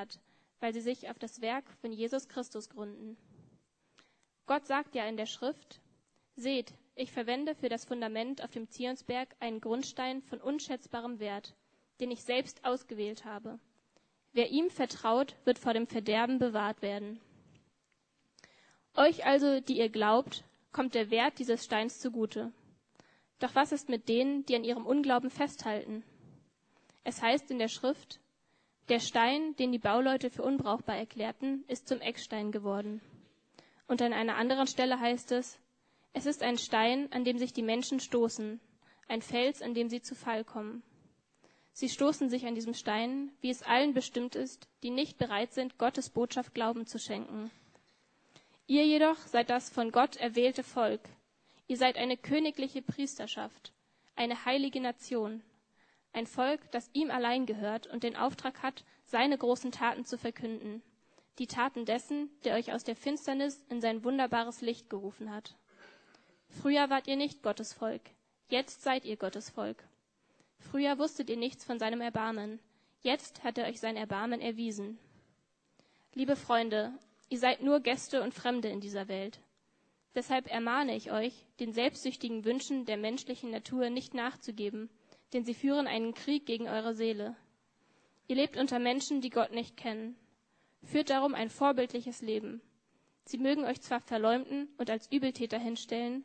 hat, weil sie sich auf das Werk von Jesus Christus gründen. Gott sagt ja in der Schrift, Seht, ich verwende für das Fundament auf dem Zionsberg einen Grundstein von unschätzbarem Wert, den ich selbst ausgewählt habe. Wer ihm vertraut, wird vor dem Verderben bewahrt werden. Euch also, die ihr glaubt, kommt der Wert dieses Steins zugute. Doch was ist mit denen, die an ihrem Unglauben festhalten? Es heißt in der Schrift, der Stein, den die Bauleute für unbrauchbar erklärten, ist zum Eckstein geworden. Und an einer anderen Stelle heißt es, es ist ein Stein, an dem sich die Menschen stoßen, ein Fels, an dem sie zu Fall kommen. Sie stoßen sich an diesem Stein, wie es allen bestimmt ist, die nicht bereit sind, Gottes Botschaft Glauben zu schenken. Ihr jedoch seid das von Gott erwählte Volk. Ihr seid eine königliche Priesterschaft, eine heilige Nation, ein Volk, das ihm allein gehört und den Auftrag hat, seine großen Taten zu verkünden, die Taten dessen, der euch aus der Finsternis in sein wunderbares Licht gerufen hat. Früher wart ihr nicht Gottes Volk, jetzt seid ihr Gottes Volk. Früher wusstet ihr nichts von seinem Erbarmen, jetzt hat er euch sein Erbarmen erwiesen. Liebe Freunde, ihr seid nur Gäste und Fremde in dieser Welt. Deshalb ermahne ich euch, den selbstsüchtigen Wünschen der menschlichen Natur nicht nachzugeben, denn sie führen einen Krieg gegen eure Seele. Ihr lebt unter Menschen, die Gott nicht kennen. Führt darum ein vorbildliches Leben. Sie mögen euch zwar verleumden und als Übeltäter hinstellen,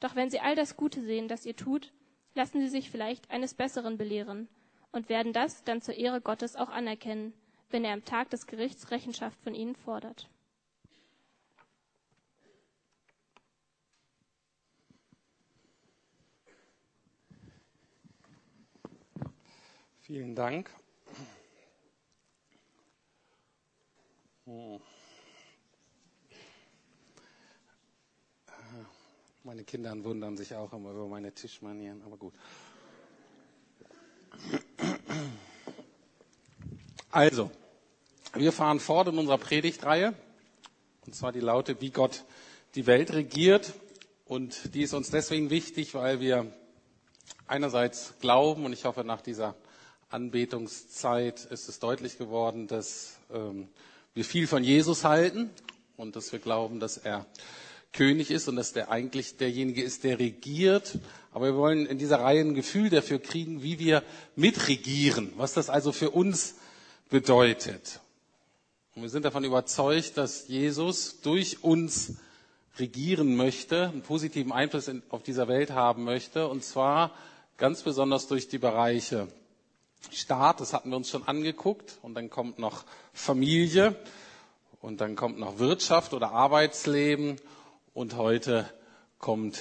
doch wenn sie all das Gute sehen, das ihr tut, lassen sie sich vielleicht eines Besseren belehren und werden das dann zur Ehre Gottes auch anerkennen, wenn er am Tag des Gerichts Rechenschaft von ihnen fordert. Vielen Dank. Meine Kinder wundern sich auch immer über meine Tischmanieren, aber gut. Also, wir fahren fort in unserer Predigtreihe, und zwar die Laute, wie Gott die Welt regiert. Und die ist uns deswegen wichtig, weil wir einerseits glauben, und ich hoffe, nach dieser Anbetungszeit ist es deutlich geworden, dass ähm, wir viel von Jesus halten und dass wir glauben, dass er König ist und dass der eigentlich derjenige ist, der regiert. Aber wir wollen in dieser Reihe ein Gefühl dafür kriegen, wie wir mitregieren, was das also für uns bedeutet. Und wir sind davon überzeugt, dass Jesus durch uns regieren möchte, einen positiven Einfluss auf dieser Welt haben möchte, und zwar ganz besonders durch die Bereiche Staat, das hatten wir uns schon angeguckt, und dann kommt noch Familie, und dann kommt noch Wirtschaft oder Arbeitsleben. Und heute kommt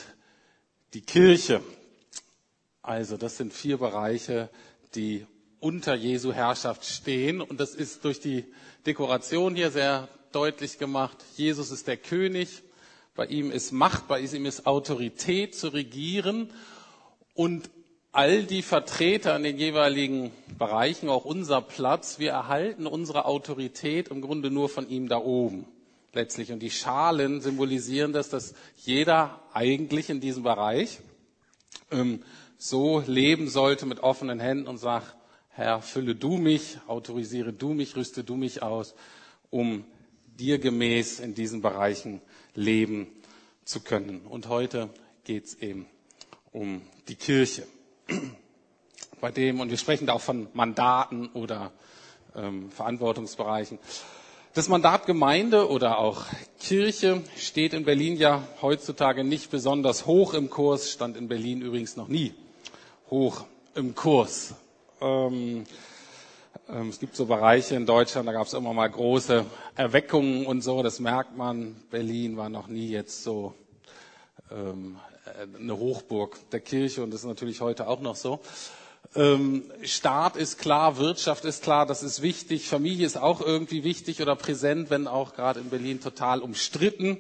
die Kirche. Also das sind vier Bereiche, die unter Jesu Herrschaft stehen. Und das ist durch die Dekoration hier sehr deutlich gemacht. Jesus ist der König, bei ihm ist Macht, bei ihm ist Autorität zu regieren. Und all die Vertreter in den jeweiligen Bereichen, auch unser Platz, wir erhalten unsere Autorität im Grunde nur von ihm da oben letztlich. Und die Schalen symbolisieren das, dass jeder eigentlich in diesem Bereich ähm, so leben sollte mit offenen Händen und sagt, Herr, fülle du mich, autorisiere du mich, rüste du mich aus, um dir gemäß in diesen Bereichen leben zu können. Und heute geht es eben um die Kirche. Bei dem, und wir sprechen da auch von Mandaten oder ähm, Verantwortungsbereichen. Das Mandat Gemeinde oder auch Kirche steht in Berlin ja heutzutage nicht besonders hoch im Kurs, stand in Berlin übrigens noch nie hoch im Kurs. Ähm, ähm, es gibt so Bereiche in Deutschland, da gab es immer mal große Erweckungen und so, das merkt man. Berlin war noch nie jetzt so ähm, eine Hochburg der Kirche und das ist natürlich heute auch noch so. Ähm, Staat ist klar, Wirtschaft ist klar, das ist wichtig, Familie ist auch irgendwie wichtig oder präsent, wenn auch gerade in Berlin total umstritten.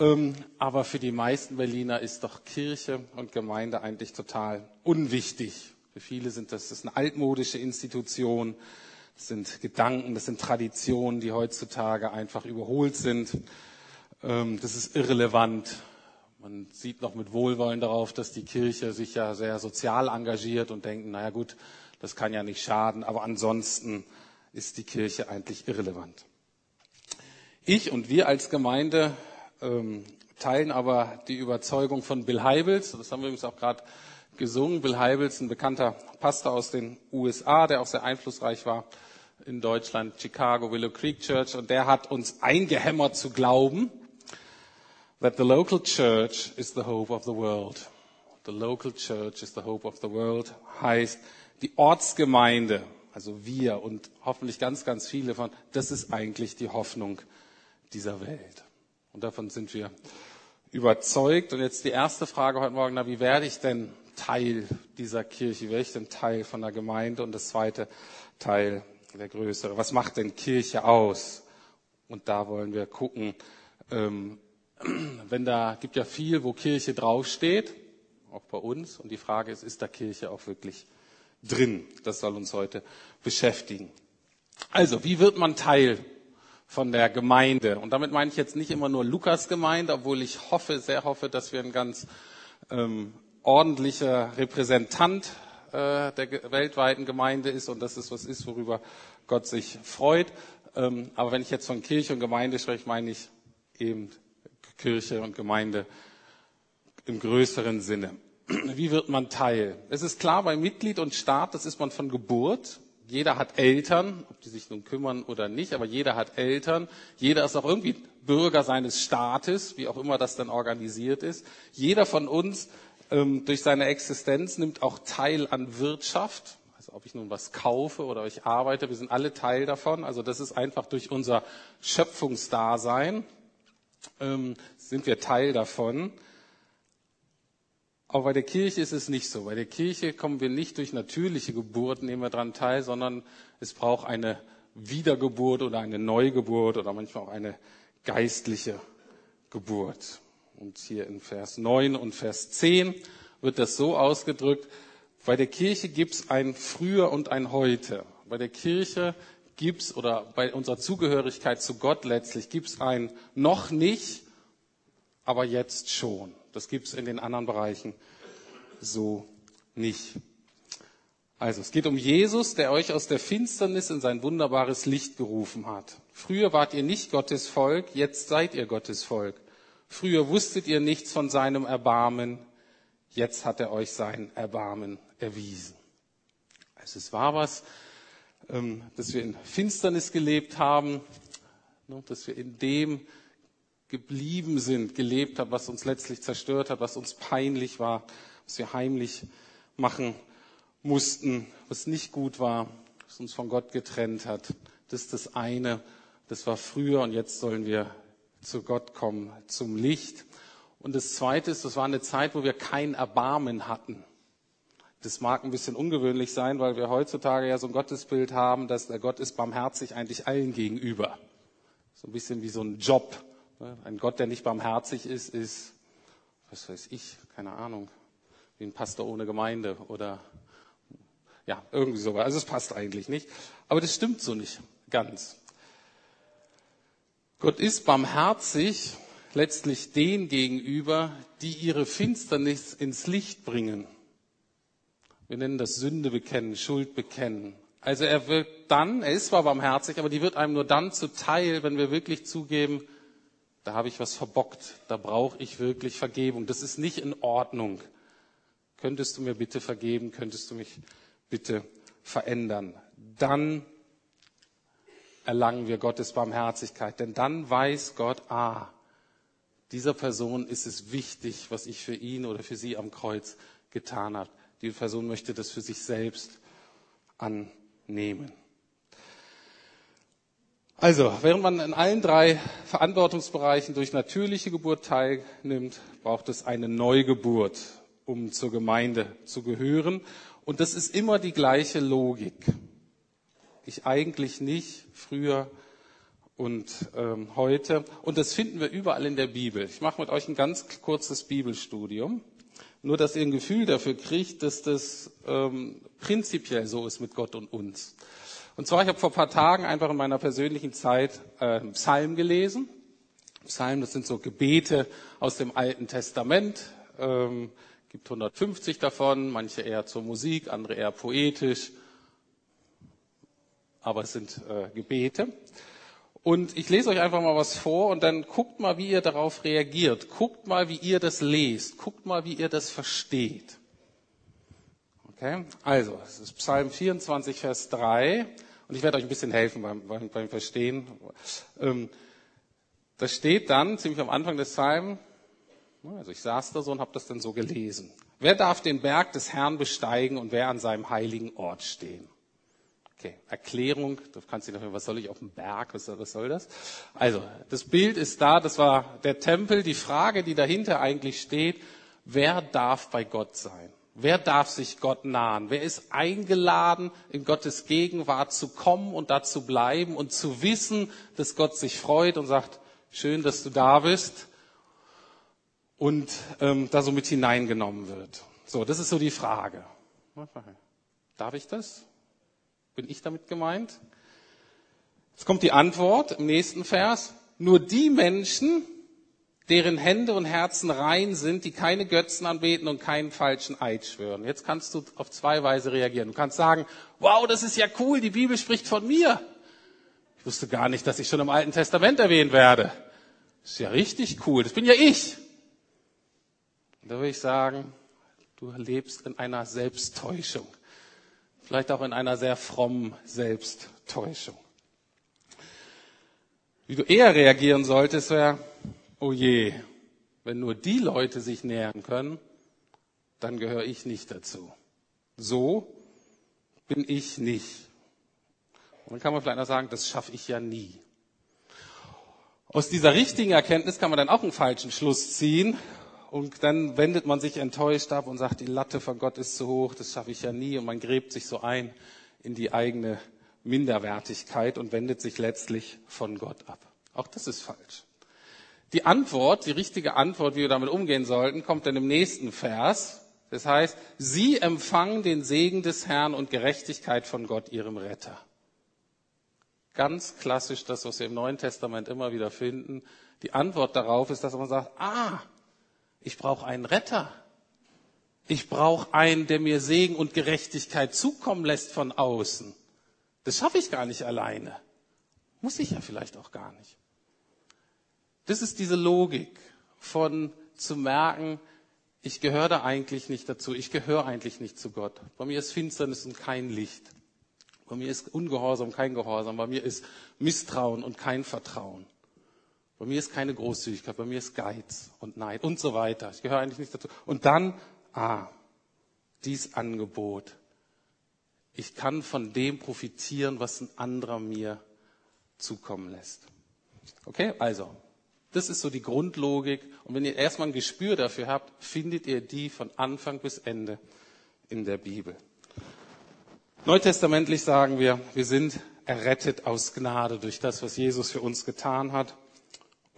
Ähm, aber für die meisten Berliner ist doch Kirche und Gemeinde eigentlich total unwichtig. Für viele sind das, das ist eine altmodische Institution, das sind Gedanken, das sind Traditionen, die heutzutage einfach überholt sind. Ähm, das ist irrelevant. Man sieht noch mit Wohlwollen darauf, dass die Kirche sich ja sehr sozial engagiert und denken, naja gut, das kann ja nicht schaden, aber ansonsten ist die Kirche eigentlich irrelevant. Ich und wir als Gemeinde ähm, teilen aber die Überzeugung von Bill Heibels. Das haben wir übrigens auch gerade gesungen. Bill Heibels, ein bekannter Pastor aus den USA, der auch sehr einflussreich war in Deutschland, Chicago, Willow Creek Church. Und der hat uns eingehämmert zu glauben, that the local church is the hope of the world. The local church is the hope of the world heißt, die Ortsgemeinde, also wir und hoffentlich ganz, ganz viele von, das ist eigentlich die Hoffnung dieser Welt. Und davon sind wir überzeugt. Und jetzt die erste Frage heute Morgen, na, wie werde ich denn Teil dieser Kirche? Wie werde ich denn Teil von der Gemeinde? Und das zweite Teil, der größere, was macht denn Kirche aus? Und da wollen wir gucken, ähm, wenn da gibt ja viel, wo Kirche draufsteht, auch bei uns. Und die Frage ist, ist da Kirche auch wirklich drin? Das soll uns heute beschäftigen. Also, wie wird man Teil von der Gemeinde. Und damit meine ich jetzt nicht immer nur Lukas Gemeinde, obwohl ich hoffe, sehr hoffe, dass wir ein ganz ähm, ordentlicher Repräsentant äh, der weltweiten Gemeinde ist und dass es was ist, worüber Gott sich freut. Ähm, aber wenn ich jetzt von Kirche und Gemeinde spreche, meine ich eben Kirche und Gemeinde im größeren Sinne. Wie wird man Teil? Es ist klar, bei Mitglied und Staat, das ist man von Geburt jeder hat Eltern, ob die sich nun kümmern oder nicht, aber jeder hat Eltern. Jeder ist auch irgendwie Bürger seines Staates, wie auch immer das dann organisiert ist. Jeder von uns ähm, durch seine Existenz nimmt auch teil an Wirtschaft. Also ob ich nun was kaufe oder ich arbeite, wir sind alle Teil davon. Also das ist einfach durch unser Schöpfungsdasein ähm, sind wir Teil davon. Aber bei der Kirche ist es nicht so. Bei der Kirche kommen wir nicht durch natürliche Geburt, nehmen wir daran teil, sondern es braucht eine Wiedergeburt oder eine Neugeburt oder manchmal auch eine geistliche Geburt. Und hier in Vers 9 und Vers 10 wird das so ausgedrückt, bei der Kirche gibt es ein Früher und ein Heute. Bei der Kirche gibt es, oder bei unserer Zugehörigkeit zu Gott letztlich, gibt es ein noch nicht, aber jetzt schon. Das gibt es in den anderen Bereichen so nicht. Also es geht um Jesus, der euch aus der Finsternis in sein wunderbares Licht gerufen hat. Früher wart ihr nicht Gottes Volk, jetzt seid ihr Gottes Volk. Früher wusstet ihr nichts von seinem Erbarmen, jetzt hat er euch sein Erbarmen erwiesen. Also es war was, dass wir in Finsternis gelebt haben, ne, dass wir in dem geblieben sind, gelebt haben, was uns letztlich zerstört hat, was uns peinlich war, was wir heimlich machen mussten, was nicht gut war, was uns von Gott getrennt hat. Das ist das eine, das war früher und jetzt sollen wir zu Gott kommen, zum Licht. Und das zweite ist, das war eine Zeit, wo wir kein Erbarmen hatten. Das mag ein bisschen ungewöhnlich sein, weil wir heutzutage ja so ein Gottesbild haben, dass der Gott ist barmherzig eigentlich allen gegenüber. So ein bisschen wie so ein Job. Ein Gott, der nicht barmherzig ist, ist, was weiß ich, keine Ahnung, wie ein Pastor ohne Gemeinde oder ja, irgendwie sowas. Also es passt eigentlich nicht. Aber das stimmt so nicht ganz. Gott ist barmherzig letztlich den gegenüber, die ihre Finsternis ins Licht bringen. Wir nennen das Sünde bekennen, Schuld bekennen. Also er wird dann, er ist zwar barmherzig, aber die wird einem nur dann zuteil, wenn wir wirklich zugeben, da habe ich was verbockt, da brauche ich wirklich Vergebung. Das ist nicht in Ordnung. Könntest du mir bitte vergeben? Könntest du mich bitte verändern? Dann erlangen wir Gottes Barmherzigkeit, denn dann weiß Gott, ah, dieser Person ist es wichtig, was ich für ihn oder für sie am Kreuz getan habe. Die Person möchte das für sich selbst annehmen. Also, während man in allen drei Verantwortungsbereichen durch natürliche Geburt teilnimmt, braucht es eine Neugeburt, um zur Gemeinde zu gehören. Und das ist immer die gleiche Logik. Ich eigentlich nicht, früher und ähm, heute. Und das finden wir überall in der Bibel. Ich mache mit euch ein ganz kurzes Bibelstudium. Nur, dass ihr ein Gefühl dafür kriegt, dass das ähm, prinzipiell so ist mit Gott und uns. Und zwar, ich habe vor ein paar Tagen einfach in meiner persönlichen Zeit äh, Psalm gelesen. Psalm, das sind so Gebete aus dem Alten Testament. Ähm, gibt 150 davon, manche eher zur Musik, andere eher poetisch. aber es sind äh, Gebete. Und ich lese euch einfach mal was vor und dann guckt mal, wie ihr darauf reagiert. Guckt mal, wie ihr das lest. Guckt mal, wie ihr das versteht. Okay? Also, es ist Psalm 24, Vers 3. Und ich werde euch ein bisschen helfen beim, beim, beim Verstehen. Ähm, da steht dann ziemlich am Anfang des Psalms, also ich saß da so und habe das dann so gelesen. Wer darf den Berg des Herrn besteigen und wer an seinem heiligen Ort stehen? Okay, Erklärung, du kannst dich dafür, was soll ich auf dem Berg, was, was soll das? Also, das Bild ist da, das war der Tempel. Die Frage, die dahinter eigentlich steht, wer darf bei Gott sein? Wer darf sich Gott nahen? Wer ist eingeladen, in Gottes Gegenwart zu kommen und da zu bleiben und zu wissen, dass Gott sich freut und sagt, schön, dass du da bist und ähm, da so mit hineingenommen wird. So, das ist so die Frage. Darf ich das? Bin ich damit gemeint? Jetzt kommt die Antwort im nächsten Vers. Nur die Menschen, deren Hände und Herzen rein sind, die keine Götzen anbeten und keinen falschen Eid schwören. Jetzt kannst du auf zwei Weise reagieren. Du kannst sagen, wow, das ist ja cool, die Bibel spricht von mir. Ich wusste gar nicht, dass ich schon im Alten Testament erwähnt werde. Das ist ja richtig cool, das bin ja ich. da würde ich sagen, du lebst in einer Selbsttäuschung vielleicht auch in einer sehr frommen Selbsttäuschung. Wie du eher reagieren solltest, wäre, oh je, wenn nur die Leute sich nähern können, dann gehöre ich nicht dazu. So bin ich nicht. Und dann kann man vielleicht auch sagen, das schaffe ich ja nie. Aus dieser richtigen Erkenntnis kann man dann auch einen falschen Schluss ziehen und dann wendet man sich enttäuscht ab und sagt, die Latte von Gott ist zu hoch, das schaffe ich ja nie. Und man gräbt sich so ein in die eigene Minderwertigkeit und wendet sich letztlich von Gott ab. Auch das ist falsch. Die Antwort, die richtige Antwort, wie wir damit umgehen sollten, kommt dann im nächsten Vers. Das heißt, sie empfangen den Segen des Herrn und Gerechtigkeit von Gott, ihrem Retter. Ganz klassisch das, was wir im Neuen Testament immer wieder finden. Die Antwort darauf ist, dass man sagt, ah, ich brauche einen Retter. Ich brauche einen, der mir Segen und Gerechtigkeit zukommen lässt von außen. Das schaffe ich gar nicht alleine. Muss ich ja vielleicht auch gar nicht. Das ist diese Logik von zu merken, ich gehöre da eigentlich nicht dazu. Ich gehöre eigentlich nicht zu Gott. Bei mir ist Finsternis und kein Licht. Bei mir ist Ungehorsam, kein Gehorsam. Bei mir ist Misstrauen und kein Vertrauen. Bei mir ist keine Großzügigkeit, bei mir ist Geiz und Neid und so weiter. Ich gehöre eigentlich nicht dazu. Und dann, ah, dies Angebot. Ich kann von dem profitieren, was ein anderer mir zukommen lässt. Okay, also, das ist so die Grundlogik. Und wenn ihr erstmal ein Gespür dafür habt, findet ihr die von Anfang bis Ende in der Bibel. Neutestamentlich sagen wir, wir sind errettet aus Gnade durch das, was Jesus für uns getan hat.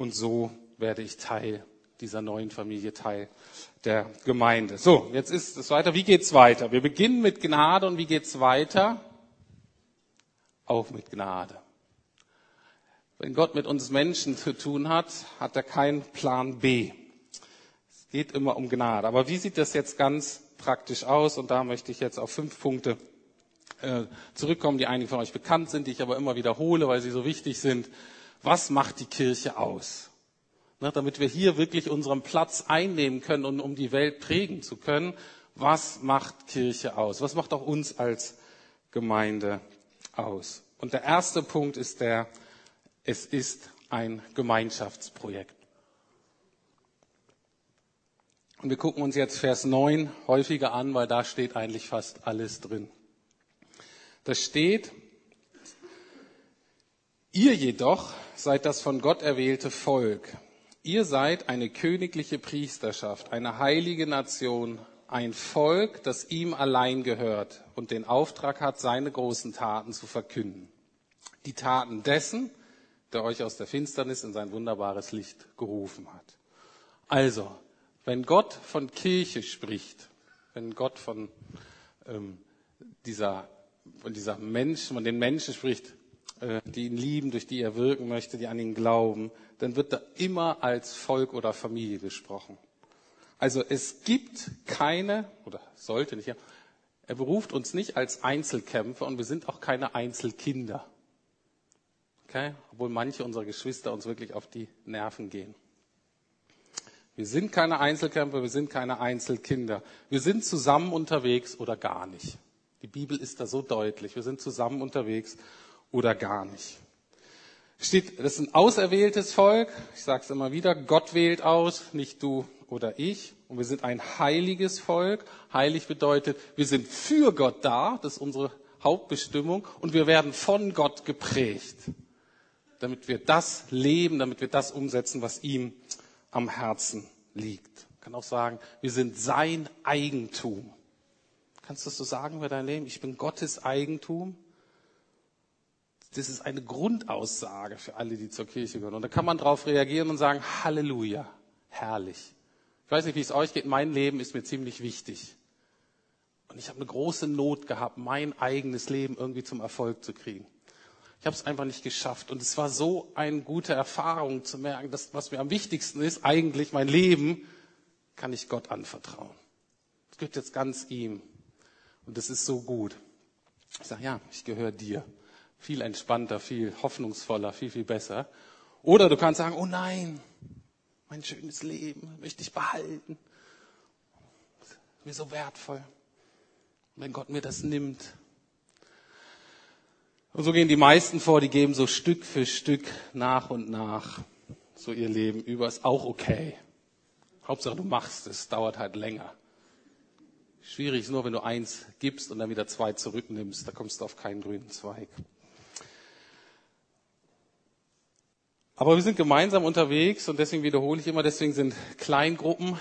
Und so werde ich Teil dieser neuen Familie, Teil der Gemeinde. So, jetzt ist es weiter. Wie geht's weiter? Wir beginnen mit Gnade und wie geht's weiter? Auch mit Gnade. Wenn Gott mit uns Menschen zu tun hat, hat er keinen Plan B. Es geht immer um Gnade. Aber wie sieht das jetzt ganz praktisch aus? Und da möchte ich jetzt auf fünf Punkte äh, zurückkommen, die einigen von euch bekannt sind, die ich aber immer wiederhole, weil sie so wichtig sind was macht die Kirche aus? Na, damit wir hier wirklich unseren Platz einnehmen können und um die Welt prägen zu können, was macht Kirche aus? Was macht auch uns als Gemeinde aus? Und der erste Punkt ist der, es ist ein Gemeinschaftsprojekt. Und wir gucken uns jetzt Vers 9 häufiger an, weil da steht eigentlich fast alles drin. Da steht, Ihr jedoch seid das von Gott erwählte Volk. Ihr seid eine königliche Priesterschaft, eine heilige Nation, ein Volk, das ihm allein gehört und den Auftrag hat, seine großen Taten zu verkünden. Die Taten dessen, der euch aus der Finsternis in sein wunderbares Licht gerufen hat. Also, wenn Gott von Kirche spricht, wenn Gott von ähm, dieser, von dieser Mensch, von den Menschen spricht, die ihn lieben, durch die er wirken möchte, die an ihn glauben, dann wird da immer als Volk oder Familie gesprochen. Also es gibt keine, oder sollte nicht, Er beruft uns nicht als Einzelkämpfer und wir sind auch keine Einzelkinder. Okay? Obwohl manche unserer Geschwister uns wirklich auf die Nerven gehen. Wir sind keine Einzelkämpfer, wir sind keine Einzelkinder. Wir sind zusammen unterwegs oder gar nicht. Die Bibel ist da so deutlich. Wir sind zusammen unterwegs oder gar nicht. Steht, das ist ein auserwähltes Volk. Ich sage es immer wieder. Gott wählt aus, nicht du oder ich. Und wir sind ein heiliges Volk. Heilig bedeutet, wir sind für Gott da. Das ist unsere Hauptbestimmung. Und wir werden von Gott geprägt. Damit wir das leben, damit wir das umsetzen, was ihm am Herzen liegt. Ich kann auch sagen, wir sind sein Eigentum. Kannst du das so sagen über dein Leben? Ich bin Gottes Eigentum. Das ist eine Grundaussage für alle, die zur Kirche gehören. Und da kann man darauf reagieren und sagen, Halleluja, herrlich. Ich weiß nicht, wie es euch geht. Mein Leben ist mir ziemlich wichtig. Und ich habe eine große Not gehabt, mein eigenes Leben irgendwie zum Erfolg zu kriegen. Ich habe es einfach nicht geschafft. Und es war so eine gute Erfahrung zu merken, dass was mir am wichtigsten ist, eigentlich mein Leben, kann ich Gott anvertrauen. Es gehört jetzt ganz ihm. Und das ist so gut. Ich sage, ja, ich gehöre dir. Viel entspannter, viel hoffnungsvoller, viel, viel besser. Oder du kannst sagen, oh nein, mein schönes Leben möchte ich behalten. Ist mir so wertvoll. Wenn Gott mir das nimmt. Und so gehen die meisten vor, die geben so Stück für Stück nach und nach so ihr Leben über. Ist auch okay. Hauptsache du machst es, dauert halt länger. Schwierig ist nur, wenn du eins gibst und dann wieder zwei zurücknimmst. Da kommst du auf keinen grünen Zweig. Aber wir sind gemeinsam unterwegs und deswegen wiederhole ich immer, deswegen sind Kleingruppen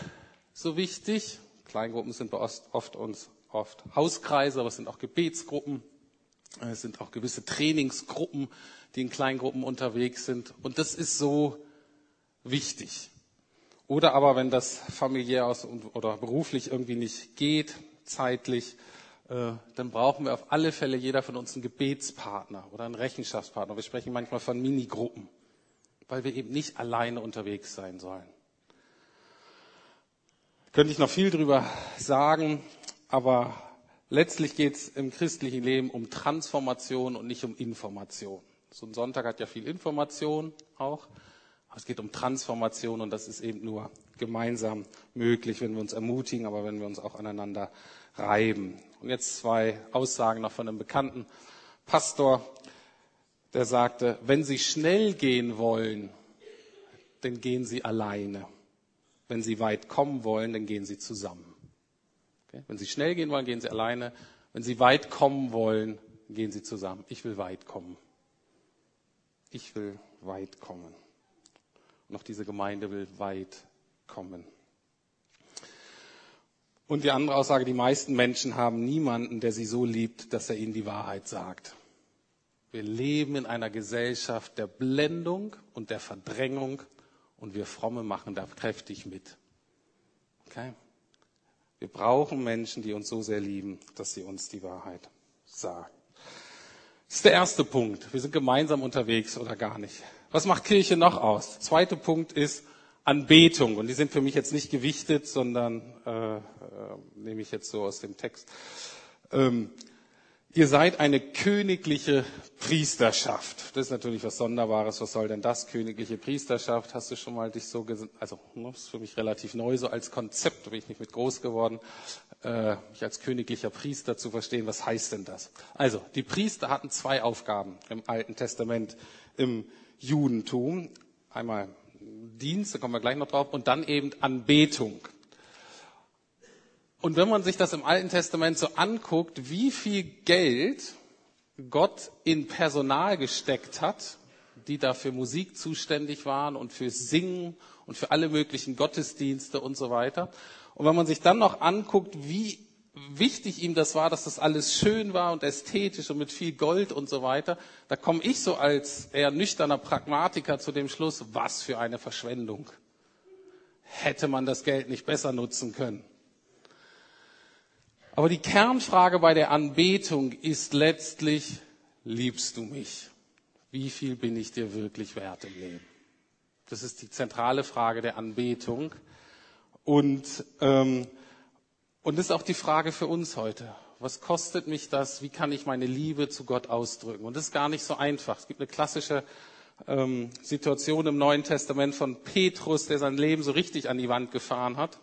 so wichtig. Kleingruppen sind bei oft uns oft Hauskreise, aber es sind auch Gebetsgruppen. Es sind auch gewisse Trainingsgruppen, die in Kleingruppen unterwegs sind. Und das ist so wichtig. Oder aber, wenn das familiär aus oder beruflich irgendwie nicht geht, zeitlich, äh, dann brauchen wir auf alle Fälle jeder von uns einen Gebetspartner oder einen Rechenschaftspartner. Wir sprechen manchmal von Minigruppen, weil wir eben nicht alleine unterwegs sein sollen. Könnte ich noch viel drüber sagen, aber letztlich geht es im christlichen Leben um Transformation und nicht um Information. So ein Sonntag hat ja viel Information auch. Es geht um Transformation und das ist eben nur gemeinsam möglich, wenn wir uns ermutigen, aber wenn wir uns auch aneinander reiben. Und jetzt zwei Aussagen noch von einem bekannten Pastor, der sagte, wenn Sie schnell gehen wollen, dann gehen Sie alleine. Wenn Sie weit kommen wollen, dann gehen Sie zusammen. Okay? Wenn Sie schnell gehen wollen, gehen Sie alleine. Wenn Sie weit kommen wollen, gehen Sie zusammen. Ich will weit kommen. Ich will weit kommen. Und auch diese Gemeinde will weit kommen. Und die andere Aussage, die meisten Menschen haben niemanden, der sie so liebt, dass er ihnen die Wahrheit sagt. Wir leben in einer Gesellschaft der Blendung und der Verdrängung und wir Fromme machen da kräftig mit. Okay? Wir brauchen Menschen, die uns so sehr lieben, dass sie uns die Wahrheit sagen. Das ist der erste Punkt. Wir sind gemeinsam unterwegs oder gar nicht. Was macht Kirche noch aus? Zweiter Punkt ist Anbetung. Und die sind für mich jetzt nicht gewichtet, sondern äh, äh, nehme ich jetzt so aus dem Text. Ähm, ihr seid eine königliche Priesterschaft. Das ist natürlich was Sonderbares. Was soll denn das? Königliche Priesterschaft. Hast du schon mal dich so, also das ist für mich relativ neu so als Konzept, da bin ich nicht mit groß geworden, äh, mich als königlicher Priester zu verstehen. Was heißt denn das? Also, die Priester hatten zwei Aufgaben im Alten Testament, im Judentum. Einmal Dienst, da kommen wir gleich noch drauf, und dann eben Anbetung. Und wenn man sich das im Alten Testament so anguckt, wie viel Geld Gott in Personal gesteckt hat, die da für Musik zuständig waren und für Singen und für alle möglichen Gottesdienste und so weiter. Und wenn man sich dann noch anguckt, wie wichtig ihm das war, dass das alles schön war und ästhetisch und mit viel Gold und so weiter, da komme ich so als eher nüchterner Pragmatiker zu dem Schluss, was für eine Verschwendung. Hätte man das Geld nicht besser nutzen können. Aber die Kernfrage bei der Anbetung ist letztlich, liebst du mich? Wie viel bin ich dir wirklich wert im Leben? Das ist die zentrale Frage der Anbetung. Und ähm, und das ist auch die Frage für uns heute. Was kostet mich das? Wie kann ich meine Liebe zu Gott ausdrücken? Und das ist gar nicht so einfach. Es gibt eine klassische ähm, Situation im Neuen Testament von Petrus, der sein Leben so richtig an die Wand gefahren hat.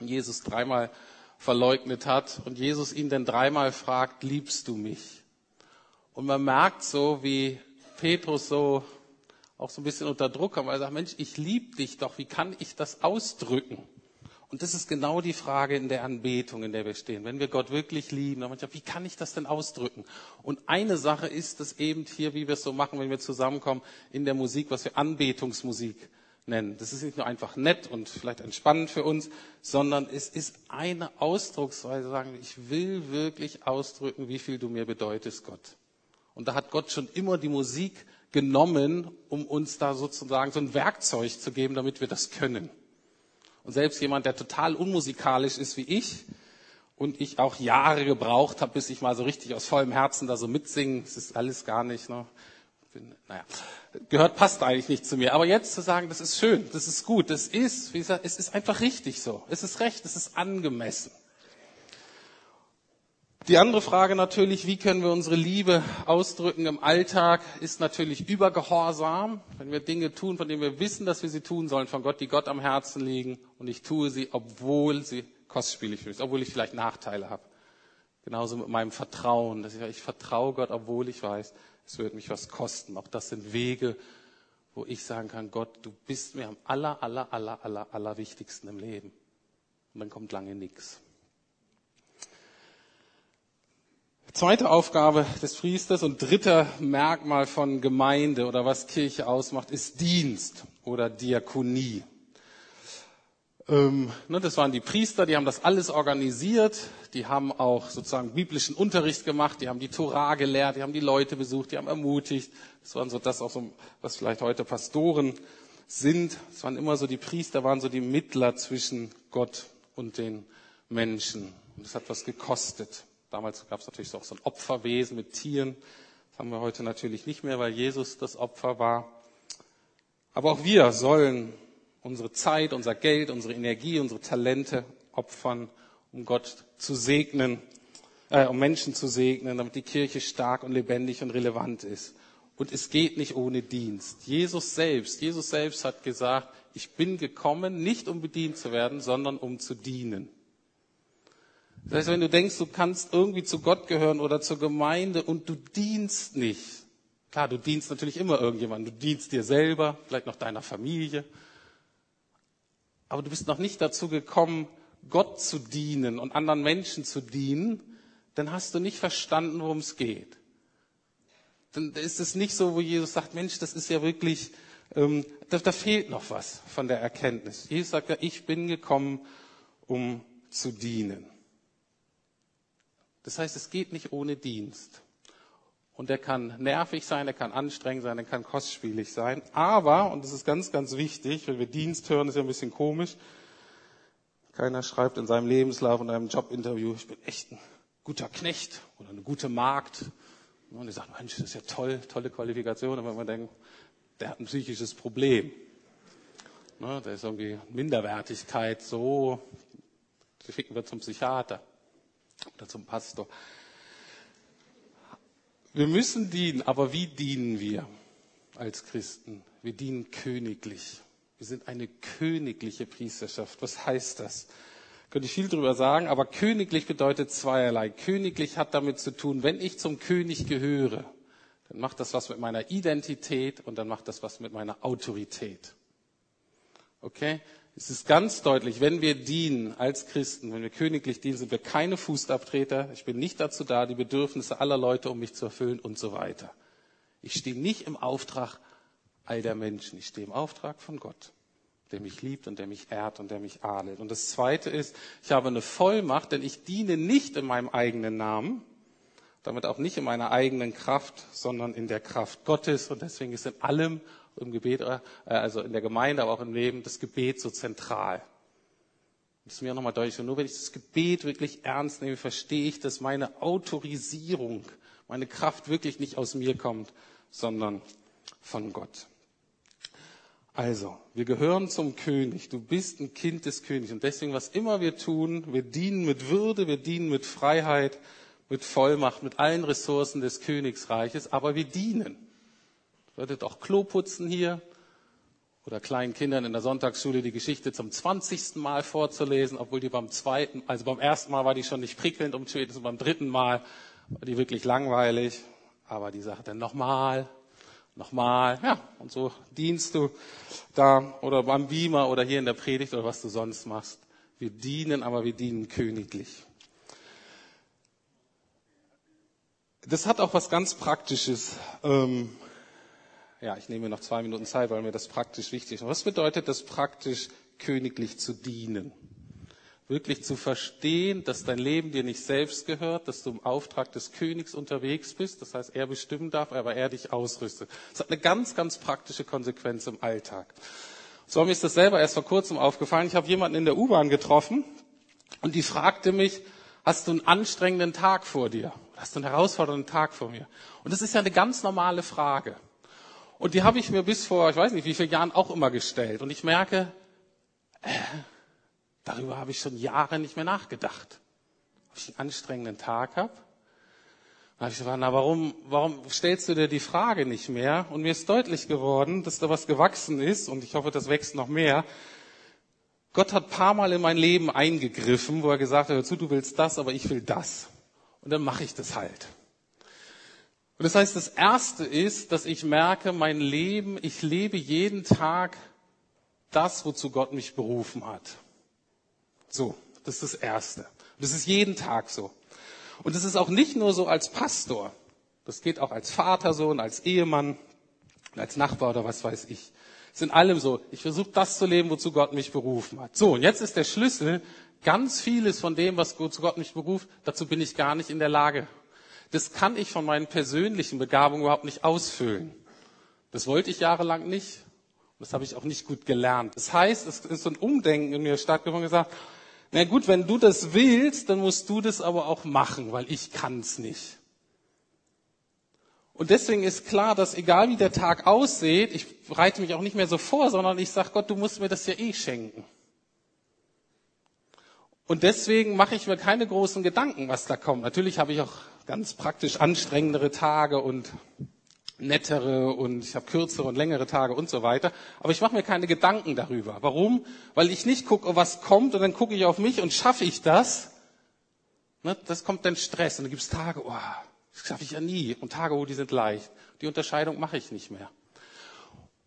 Jesus dreimal verleugnet hat und Jesus ihn dann dreimal fragt, liebst du mich? Und man merkt so, wie Petrus so auch so ein bisschen unter Druck kommt, weil er sagt, Mensch, ich liebe dich doch, wie kann ich das ausdrücken? Und das ist genau die Frage in der Anbetung, in der wir stehen. Wenn wir Gott wirklich lieben, dann manchmal, wie kann ich das denn ausdrücken? Und eine Sache ist es eben hier, wie wir es so machen, wenn wir zusammenkommen in der Musik, was wir Anbetungsmusik nennen. Das ist nicht nur einfach nett und vielleicht entspannend für uns, sondern es ist eine Ausdrucksweise, sagen, ich will wirklich ausdrücken, wie viel du mir bedeutest, Gott. Und da hat Gott schon immer die Musik genommen, um uns da sozusagen so ein Werkzeug zu geben, damit wir das können. Und selbst jemand, der total unmusikalisch ist wie ich und ich auch Jahre gebraucht habe, bis ich mal so richtig aus vollem Herzen da so mitsingen, das ist alles gar nicht, ne? Bin, naja, gehört, passt eigentlich nicht zu mir. Aber jetzt zu sagen, das ist schön, das ist gut, das ist, wie gesagt, es ist einfach richtig so. Es ist recht, es ist angemessen. Die andere Frage natürlich, wie können wir unsere Liebe ausdrücken im Alltag, ist natürlich übergehorsam. Wenn wir Dinge tun, von denen wir wissen, dass wir sie tun sollen, von Gott, die Gott am Herzen liegen, und ich tue sie, obwohl sie kostspielig sind, obwohl ich vielleicht Nachteile habe. Genauso mit meinem Vertrauen, dass ich, ich vertraue Gott, obwohl ich weiß, es wird mich was kosten. Auch das sind Wege, wo ich sagen kann, Gott, du bist mir am aller, aller, aller, aller, aller wichtigsten im Leben. Und dann kommt lange nichts. Zweite Aufgabe des Priesters und dritter Merkmal von Gemeinde oder was Kirche ausmacht, ist Dienst oder Diakonie. Ähm, ne, das waren die Priester, die haben das alles organisiert, die haben auch sozusagen biblischen Unterricht gemacht, die haben die Torah gelehrt, die haben die Leute besucht, die haben ermutigt. Das waren so das auch so, was vielleicht heute Pastoren sind. Es waren immer so die Priester, waren so die Mittler zwischen Gott und den Menschen. Und das hat was gekostet. Damals gab es natürlich auch so ein Opferwesen mit Tieren. Das haben wir heute natürlich nicht mehr, weil Jesus das Opfer war. Aber auch wir sollen unsere Zeit, unser Geld, unsere Energie, unsere Talente opfern, um Gott zu segnen, äh, um Menschen zu segnen, damit die Kirche stark und lebendig und relevant ist. Und es geht nicht ohne Dienst. Jesus selbst, Jesus selbst hat gesagt, ich bin gekommen, nicht um bedient zu werden, sondern um zu dienen. Das heißt, wenn du denkst, du kannst irgendwie zu Gott gehören oder zur Gemeinde und du dienst nicht. Klar, du dienst natürlich immer irgendjemandem. Du dienst dir selber, vielleicht noch deiner Familie. Aber du bist noch nicht dazu gekommen, Gott zu dienen und anderen Menschen zu dienen, dann hast du nicht verstanden, worum es geht. Dann ist es nicht so, wo Jesus sagt, Mensch, das ist ja wirklich, ähm, da, da fehlt noch was von der Erkenntnis. Jesus sagt ja, ich bin gekommen, um zu dienen. Das heißt, es geht nicht ohne Dienst. Und der kann nervig sein, der kann anstrengend sein, der kann kostspielig sein. Aber, und das ist ganz, ganz wichtig, wenn wir Dienst hören, ist ja ein bisschen komisch. Keiner schreibt in seinem Lebenslauf und einem Jobinterview, ich bin echt ein guter Knecht oder eine gute Magd. Und die sagen, Mensch, das ist ja toll, tolle Qualifikation. Aber man denkt, der hat ein psychisches Problem. Ne, da ist irgendwie Minderwertigkeit so, die schicken wir zum Psychiater oder zum Pastor. Wir müssen dienen, aber wie dienen wir als Christen? Wir dienen königlich. Wir sind eine königliche Priesterschaft. Was heißt das? Könnte ich viel drüber sagen, aber königlich bedeutet zweierlei. Königlich hat damit zu tun, wenn ich zum König gehöre, dann macht das was mit meiner Identität und dann macht das was mit meiner Autorität. Okay? Es ist ganz deutlich, wenn wir dienen als Christen, wenn wir königlich dienen, sind wir keine Fußabtreter. Ich bin nicht dazu da, die Bedürfnisse aller Leute um mich zu erfüllen und so weiter. Ich stehe nicht im Auftrag all der Menschen. Ich stehe im Auftrag von Gott, der mich liebt und der mich ehrt und der mich adelt. Und das Zweite ist, ich habe eine Vollmacht, denn ich diene nicht in meinem eigenen Namen, damit auch nicht in meiner eigenen Kraft, sondern in der Kraft Gottes. Und deswegen ist in allem im Gebet, äh, also in der Gemeinde, aber auch im Leben, das Gebet so zentral. Das ist mir nochmal deutlich. Und nur wenn ich das Gebet wirklich ernst nehme, verstehe ich, dass meine Autorisierung, meine Kraft wirklich nicht aus mir kommt, sondern von Gott. Also, wir gehören zum König. Du bist ein Kind des Königs. Und deswegen, was immer wir tun, wir dienen mit Würde, wir dienen mit Freiheit, mit Vollmacht, mit allen Ressourcen des Königsreiches, aber wir dienen. Würdet auch Klo putzen hier oder kleinen Kindern in der Sonntagsschule die Geschichte zum 20. Mal vorzulesen, obwohl die beim zweiten, also beim ersten Mal war die schon nicht prickelnd, um spätestens beim dritten Mal war die wirklich langweilig. Aber die sagt dann nochmal, nochmal, ja, und so dienst du da oder beim Beamer oder hier in der Predigt oder was du sonst machst. Wir dienen, aber wir dienen königlich. Das hat auch was ganz Praktisches. Ähm, ja, ich nehme mir noch zwei Minuten Zeit, weil mir das praktisch wichtig ist. Was bedeutet das praktisch, königlich zu dienen? wirklich zu verstehen, dass dein Leben dir nicht selbst gehört, dass du im Auftrag des Königs unterwegs bist, das heißt, er bestimmen darf, aber er dich ausrüstet. Das hat eine ganz, ganz praktische Konsequenz im Alltag. So mir ist das selber erst vor kurzem aufgefallen. Ich habe jemanden in der U-Bahn getroffen und die fragte mich, hast du einen anstrengenden Tag vor dir? Hast du einen herausfordernden Tag vor mir? Und das ist ja eine ganz normale Frage. Und die habe ich mir bis vor, ich weiß nicht wie viele Jahren auch immer gestellt. Und ich merke, äh, Darüber habe ich schon Jahre nicht mehr nachgedacht. Ob ich einen anstrengenden Tag habe? Dann habe ich gesagt, na warum, warum stellst du dir die Frage nicht mehr? Und mir ist deutlich geworden, dass da was gewachsen ist und ich hoffe, das wächst noch mehr. Gott hat paar Mal in mein Leben eingegriffen, wo er gesagt hat, hör zu, du willst das, aber ich will das. Und dann mache ich das halt. Und das heißt, das Erste ist, dass ich merke, mein Leben, ich lebe jeden Tag das, wozu Gott mich berufen hat. So, das ist das Erste. Und das ist jeden Tag so. Und das ist auch nicht nur so als Pastor. Das geht auch als Vater so und als Ehemann, als Nachbar oder was weiß ich. Es ist in allem so. Ich versuche das zu leben, wozu Gott mich berufen hat. So, und jetzt ist der Schlüssel, ganz vieles von dem, was wozu Gott mich beruft, dazu bin ich gar nicht in der Lage. Das kann ich von meinen persönlichen Begabungen überhaupt nicht ausfüllen. Das wollte ich jahrelang nicht. Das habe ich auch nicht gut gelernt. Das heißt, es ist so ein Umdenken in mir stattgefunden gesagt, na gut, wenn du das willst, dann musst du das aber auch machen, weil ich kann's nicht. Und deswegen ist klar, dass egal wie der Tag aussieht, ich bereite mich auch nicht mehr so vor, sondern ich sage, Gott, du musst mir das ja eh schenken. Und deswegen mache ich mir keine großen Gedanken, was da kommt. Natürlich habe ich auch ganz praktisch anstrengendere Tage und nettere und ich habe kürzere und längere Tage und so weiter. Aber ich mache mir keine Gedanken darüber. Warum? Weil ich nicht gucke, was kommt und dann gucke ich auf mich und schaffe ich das. Ne? Das kommt dann Stress und dann gibt es Tage, oh, das schaffe ich ja nie. Und Tage, wo oh, die sind leicht. Die Unterscheidung mache ich nicht mehr.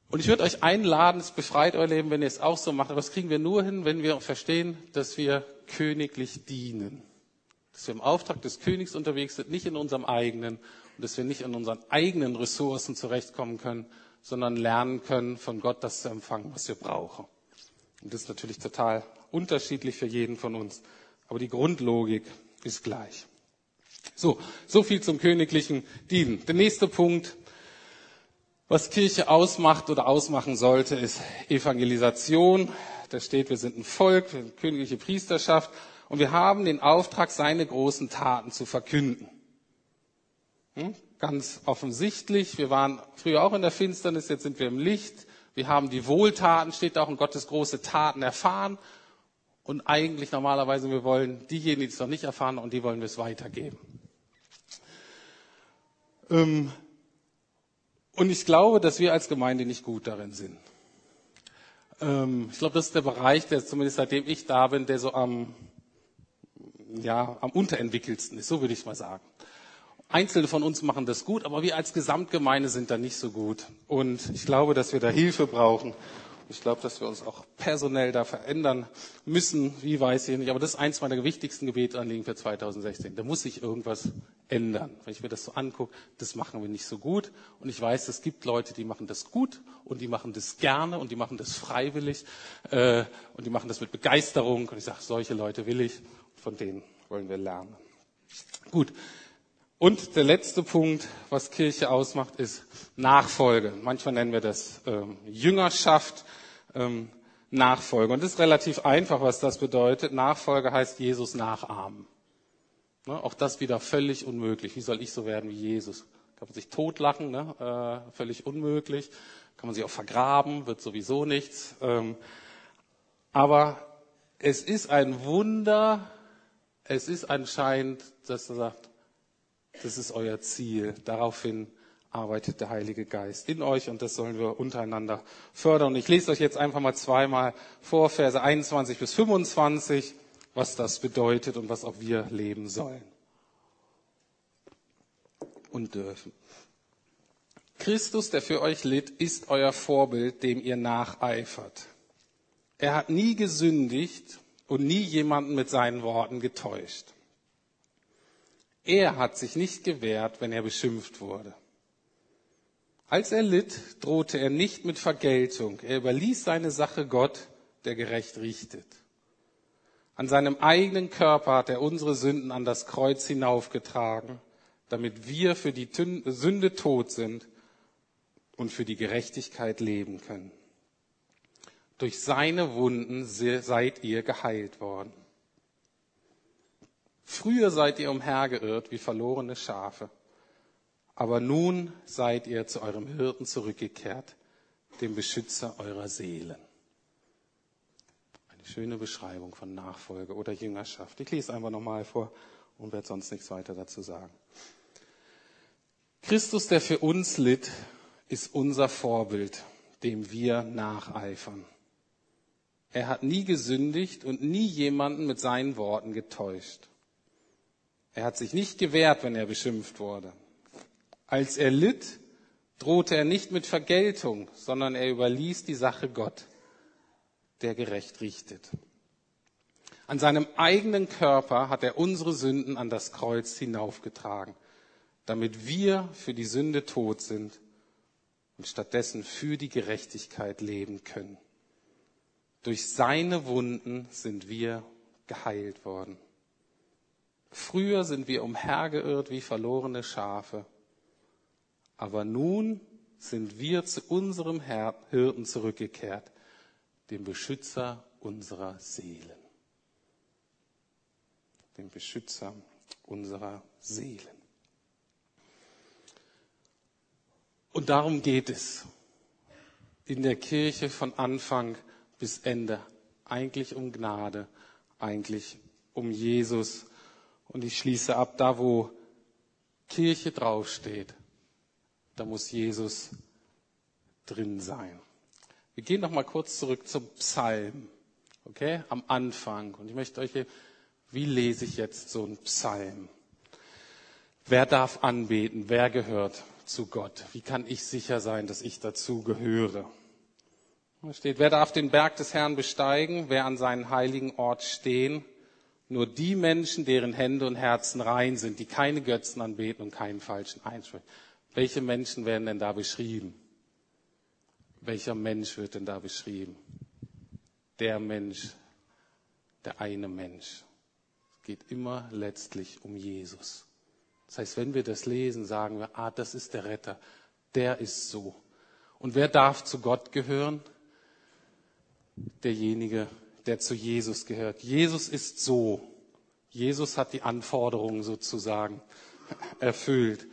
Und ich würde euch einladen, es befreit euer Leben, wenn ihr es auch so macht. Aber das kriegen wir nur hin, wenn wir verstehen, dass wir königlich dienen. Dass wir im Auftrag des Königs unterwegs sind, nicht in unserem eigenen und dass wir nicht in unseren eigenen Ressourcen zurechtkommen können, sondern lernen können, von Gott das zu empfangen, was wir brauchen. Und das ist natürlich total unterschiedlich für jeden von uns. Aber die Grundlogik ist gleich. So, so viel zum königlichen Dienen. Der nächste Punkt, was Kirche ausmacht oder ausmachen sollte, ist Evangelisation. Da steht, wir sind ein Volk, wir sind königliche Priesterschaft und wir haben den Auftrag, seine großen Taten zu verkünden. Hm? Ganz offensichtlich. Wir waren früher auch in der Finsternis, jetzt sind wir im Licht. Wir haben die Wohltaten, steht auch in Gottes große Taten erfahren. Und eigentlich normalerweise, wir wollen diejenigen, die es noch nicht erfahren, und die wollen wir es weitergeben. Ähm, und ich glaube, dass wir als Gemeinde nicht gut darin sind. Ähm, ich glaube, das ist der Bereich, der zumindest seitdem ich da bin, der so am, ja, am unterentwickelsten ist. So würde ich mal sagen. Einzelne von uns machen das gut, aber wir als Gesamtgemeinde sind da nicht so gut. Und ich glaube, dass wir da Hilfe brauchen. Ich glaube, dass wir uns auch personell da verändern müssen. Wie weiß ich nicht. Aber das ist eins meiner wichtigsten Gebetanliegen für 2016. Da muss sich irgendwas ändern. Wenn ich mir das so angucke, das machen wir nicht so gut. Und ich weiß, es gibt Leute, die machen das gut und die machen das gerne und die machen das freiwillig äh, und die machen das mit Begeisterung. Und ich sage, solche Leute will ich. Von denen wollen wir lernen. Gut. Und der letzte Punkt, was Kirche ausmacht, ist Nachfolge. Manchmal nennen wir das ähm, Jüngerschaft, ähm, Nachfolge. Und es ist relativ einfach, was das bedeutet. Nachfolge heißt Jesus nachahmen. Ne, auch das wieder völlig unmöglich. Wie soll ich so werden wie Jesus? kann man sich totlachen, ne? äh, völlig unmöglich. Kann man sich auch vergraben, wird sowieso nichts. Ähm, aber es ist ein Wunder, es ist anscheinend, dass er sagt, das ist euer Ziel. Daraufhin arbeitet der Heilige Geist in euch und das sollen wir untereinander fördern. Und ich lese euch jetzt einfach mal zweimal vor, Verse 21 bis 25, was das bedeutet und was auch wir leben sollen und dürfen. Christus, der für euch litt, ist euer Vorbild, dem ihr nacheifert. Er hat nie gesündigt und nie jemanden mit seinen Worten getäuscht. Er hat sich nicht gewehrt, wenn er beschimpft wurde. Als er litt, drohte er nicht mit Vergeltung. Er überließ seine Sache Gott, der gerecht richtet. An seinem eigenen Körper hat er unsere Sünden an das Kreuz hinaufgetragen, damit wir für die Sünde tot sind und für die Gerechtigkeit leben können. Durch seine Wunden seid ihr geheilt worden. Früher seid ihr umhergeirrt wie verlorene Schafe, aber nun seid ihr zu eurem Hirten zurückgekehrt, dem Beschützer eurer Seelen. Eine schöne Beschreibung von Nachfolge oder Jüngerschaft. Ich lese einfach nochmal vor und werde sonst nichts weiter dazu sagen. Christus, der für uns litt, ist unser Vorbild, dem wir nacheifern. Er hat nie gesündigt und nie jemanden mit seinen Worten getäuscht. Er hat sich nicht gewehrt, wenn er beschimpft wurde. Als er litt, drohte er nicht mit Vergeltung, sondern er überließ die Sache Gott, der gerecht richtet. An seinem eigenen Körper hat er unsere Sünden an das Kreuz hinaufgetragen, damit wir für die Sünde tot sind und stattdessen für die Gerechtigkeit leben können. Durch seine Wunden sind wir geheilt worden. Früher sind wir umhergeirrt wie verlorene Schafe, aber nun sind wir zu unserem Hirten zurückgekehrt, dem Beschützer unserer Seelen. Dem Beschützer unserer Seelen. Und darum geht es in der Kirche von Anfang bis Ende. Eigentlich um Gnade, eigentlich um Jesus. Und ich schließe ab, da wo Kirche draufsteht, da muss Jesus drin sein. Wir gehen noch mal kurz zurück zum Psalm, okay, am Anfang. Und ich möchte euch, wie lese ich jetzt so einen Psalm? Wer darf anbeten? Wer gehört zu Gott? Wie kann ich sicher sein, dass ich dazu gehöre? Da steht, wer darf den Berg des Herrn besteigen? Wer an seinen heiligen Ort stehen? Nur die Menschen, deren Hände und Herzen rein sind, die keine Götzen anbeten und keinen falschen einsprechen. Welche Menschen werden denn da beschrieben? Welcher Mensch wird denn da beschrieben? Der Mensch, der eine Mensch. Es geht immer letztlich um Jesus. Das heißt, wenn wir das lesen, sagen wir, ah, das ist der Retter, der ist so. Und wer darf zu Gott gehören? Derjenige, der zu Jesus gehört. Jesus ist so. Jesus hat die Anforderungen sozusagen erfüllt.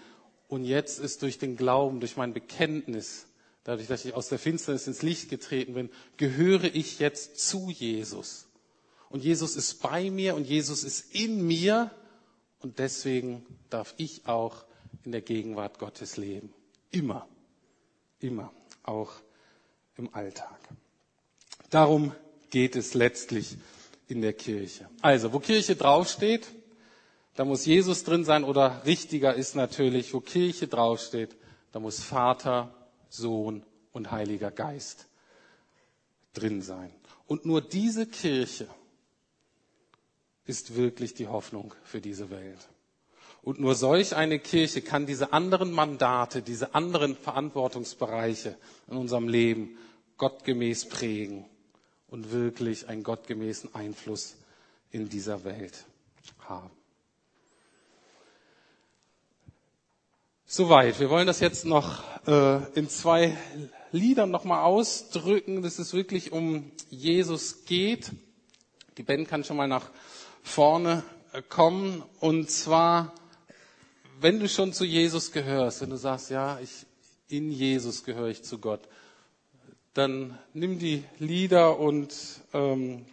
Und jetzt ist durch den Glauben, durch mein Bekenntnis, dadurch, dass ich aus der Finsternis ins Licht getreten bin, gehöre ich jetzt zu Jesus. Und Jesus ist bei mir und Jesus ist in mir und deswegen darf ich auch in der Gegenwart Gottes leben. Immer. Immer. Auch im Alltag. Darum geht es letztlich in der Kirche. Also, wo Kirche draufsteht, da muss Jesus drin sein oder richtiger ist natürlich, wo Kirche draufsteht, da muss Vater, Sohn und Heiliger Geist drin sein. Und nur diese Kirche ist wirklich die Hoffnung für diese Welt. Und nur solch eine Kirche kann diese anderen Mandate, diese anderen Verantwortungsbereiche in unserem Leben gottgemäß prägen und wirklich einen gottgemäßen Einfluss in dieser Welt haben. Soweit. Wir wollen das jetzt noch äh, in zwei Liedern nochmal ausdrücken, dass es wirklich um Jesus geht. Die Band kann schon mal nach vorne äh, kommen. Und zwar wenn du schon zu Jesus gehörst, wenn du sagst, ja, ich, in Jesus gehöre ich zu Gott, dann nimm die Lieder und ähm,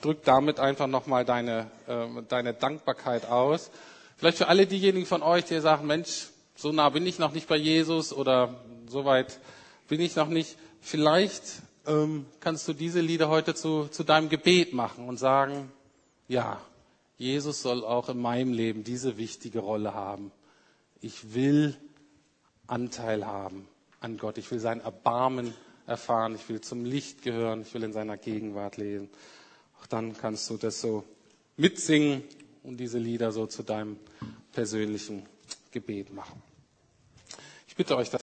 drück damit einfach nochmal deine, äh, deine Dankbarkeit aus. Vielleicht für alle diejenigen von euch, die sagen, Mensch, so nah bin ich noch nicht bei Jesus oder so weit bin ich noch nicht. Vielleicht ähm, kannst du diese Lieder heute zu, zu deinem Gebet machen und sagen, ja, Jesus soll auch in meinem Leben diese wichtige Rolle haben. Ich will Anteil haben an Gott. Ich will sein Erbarmen erfahren. Ich will zum Licht gehören. Ich will in seiner Gegenwart leben. Auch dann kannst du das so mitsingen und diese Lieder so zu deinem persönlichen Gebet machen. Ich bitte euch,